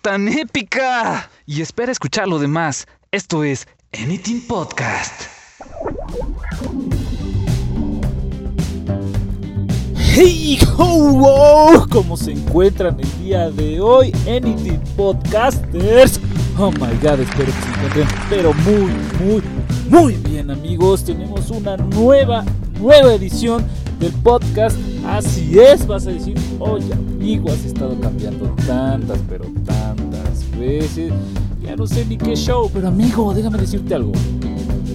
tan épica! Y espera escuchar lo demás. Esto es Anything Podcast. ¡Hey! ¡Ho! ¿Cómo se encuentran el día de hoy, Anything Podcasters? Oh my god, espero que se encuentren, pero muy, muy, muy bien, amigos. Tenemos una nueva, nueva edición del podcast. Así es, vas a decir, oye, amigo, has estado cambiando tantas, pero tantas veces. Ya no sé ni qué show, pero amigo, déjame decirte algo.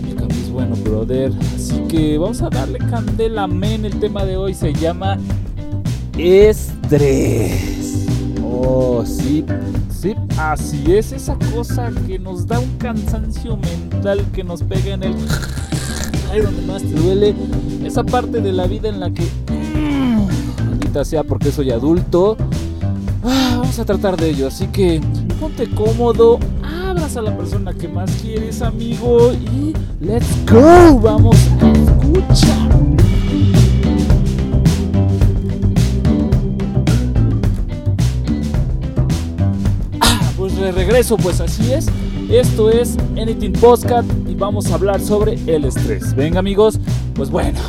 El cambio bueno, brother. Así que vamos a darle candela, men. El tema de hoy se llama estrés. Oh, sí, sí, así es esa cosa que nos da un cansancio mental que nos pega en el ahí donde más te duele, esa parte de la vida en la que sea porque soy adulto. Ah, vamos a tratar de ello, así que ponte cómodo, abras a la persona que más quieres, amigo, y let's go, vamos a escuchar. Ah, pues de regreso, pues así es. Esto es Anything Podcast y vamos a hablar sobre el estrés. Venga amigos, pues bueno,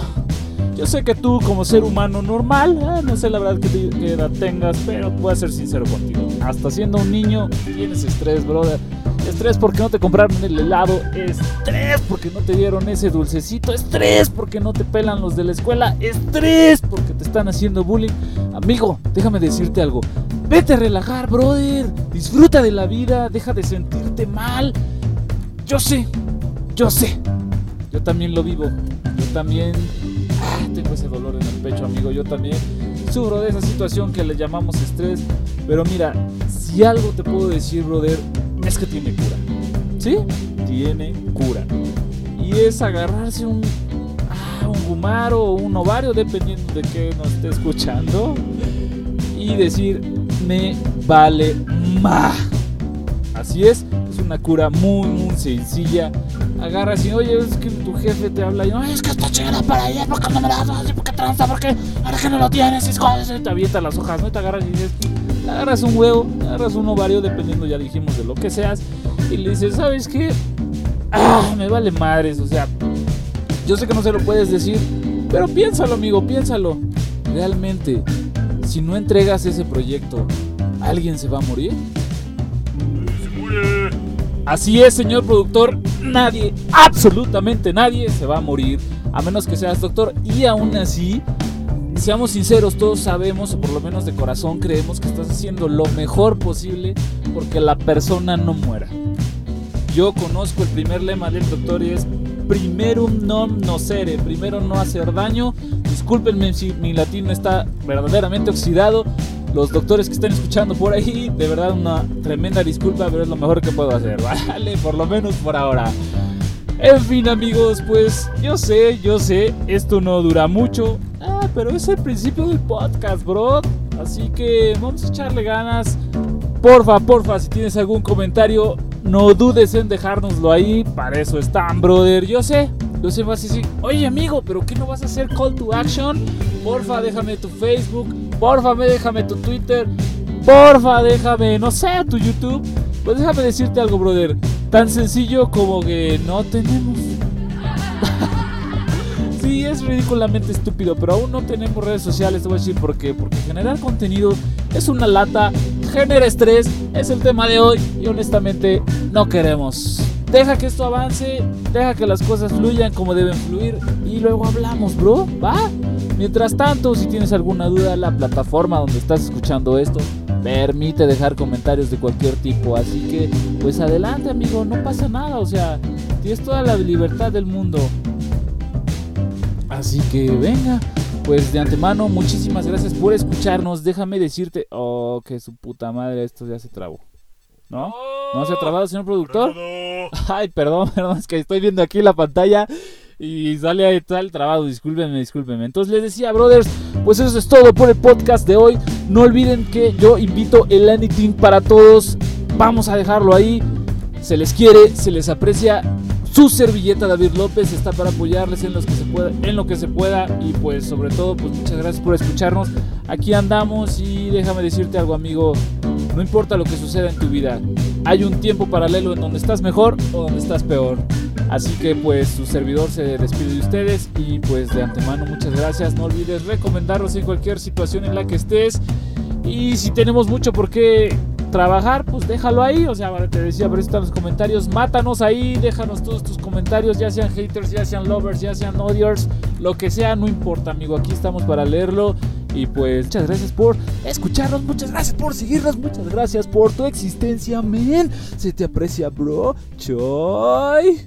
yo sé que tú como ser humano normal, eh, no sé la verdad que, qué edad tengas, pero voy a ser sincero contigo. Hasta siendo un niño tienes estrés, brother. Estrés porque no te compraron el helado, estrés porque no te dieron ese dulcecito, estrés porque no te pelan los de la escuela, estrés porque te están haciendo bullying. Amigo, déjame decirte algo. Vete a relajar, brother. Disfruta de la vida, deja de sentirte mal. Yo sé, yo sé. Yo también lo vivo. Yo también ah, tengo ese dolor en el pecho, amigo. Yo también sufro de esa situación que le llamamos estrés. Pero mira, si algo te puedo decir, brother, es que tiene cura. ¿Sí? Tiene cura. Y es agarrarse un, ah, un gumaro o un ovario, dependiendo de qué nos esté escuchando. Y decir, me vale más. Así es, es una cura muy, muy sencilla. Agarras y, oye, es que tu jefe te habla y, no, es que está chingada para allá, ¿por qué no me das? ¿Por qué tranza? ¿Por qué? Ahora que no lo tienes, es te avienta las hojas, ¿no? Te agarras y dices, agarras un huevo, agarras un ovario, dependiendo, ya dijimos, de lo que seas, y le dices, ¿sabes qué? Me vale madres, o sea, yo sé que no se lo puedes decir, pero piénsalo, amigo, piénsalo. Realmente, si no entregas ese proyecto, ¿alguien se va a morir? Así es, señor productor, nadie, absolutamente nadie se va a morir, a menos que seas doctor. Y aún así, seamos sinceros, todos sabemos, o por lo menos de corazón creemos que estás haciendo lo mejor posible porque la persona no muera. Yo conozco el primer lema del doctor y es primerum non nocere, primero no hacer daño. Discúlpenme si mi latino está verdaderamente oxidado. Los doctores que están escuchando por ahí, de verdad una tremenda disculpa, pero es lo mejor que puedo hacer, ¿vale? Por lo menos por ahora. En fin amigos, pues yo sé, yo sé, esto no dura mucho. Ah, pero es el principio del podcast, bro. Así que vamos a echarle ganas. Porfa, porfa, si tienes algún comentario, no dudes en dejárnoslo ahí. Para eso están, brother. Yo sé, yo sé, vas a decir, oye amigo, pero ¿qué no vas a hacer call to action? Porfa, déjame tu Facebook. Porfa, déjame tu Twitter. Porfa, déjame, no sé, tu YouTube. Pues déjame decirte algo, brother. Tan sencillo como que no tenemos. sí, es ridículamente estúpido, pero aún no tenemos redes sociales. Te voy a decir por qué. Porque generar contenido es una lata, genera estrés, es el tema de hoy y honestamente no queremos. Deja que esto avance, deja que las cosas fluyan como deben fluir y luego hablamos, bro, ¿va? Mientras tanto, si tienes alguna duda, la plataforma donde estás escuchando esto permite dejar comentarios de cualquier tipo, así que pues adelante, amigo, no pasa nada, o sea, tienes toda la libertad del mundo. Así que venga, pues de antemano, muchísimas gracias por escucharnos. Déjame decirte, oh, que su puta madre, esto ya se trabó. ¿No? ¿No se ha trabado, señor productor? Ay, perdón, perdón, es que estoy viendo aquí la pantalla y sale ahí tal trabado. Discúlpenme, discúlpenme. Entonces les decía, brothers, pues eso es todo por el podcast de hoy. No olviden que yo invito el Anything para todos. Vamos a dejarlo ahí. Se les quiere, se les aprecia. Su servilleta David López está para apoyarles en, en lo que se pueda. Y pues sobre todo, pues muchas gracias por escucharnos. Aquí andamos y déjame decirte algo, amigo No importa lo que suceda en tu vida, hay un tiempo paralelo en donde estás mejor o donde estás peor. Así que pues su servidor se despide de ustedes y pues de antemano muchas gracias. No olvides recomendarnos en cualquier situación en la que estés. Y si tenemos mucho por qué trabajar, pues déjalo ahí. O sea, te decía, pero están los comentarios. Mátanos ahí, déjanos todos tus comentarios, ya sean haters, ya sean lovers, ya sean odiers, lo que sea, no importa, amigo. Aquí estamos para leerlo. Y pues muchas gracias por escucharnos, muchas gracias por seguirnos, muchas gracias por tu existencia, men. Se te aprecia, bro. Choy.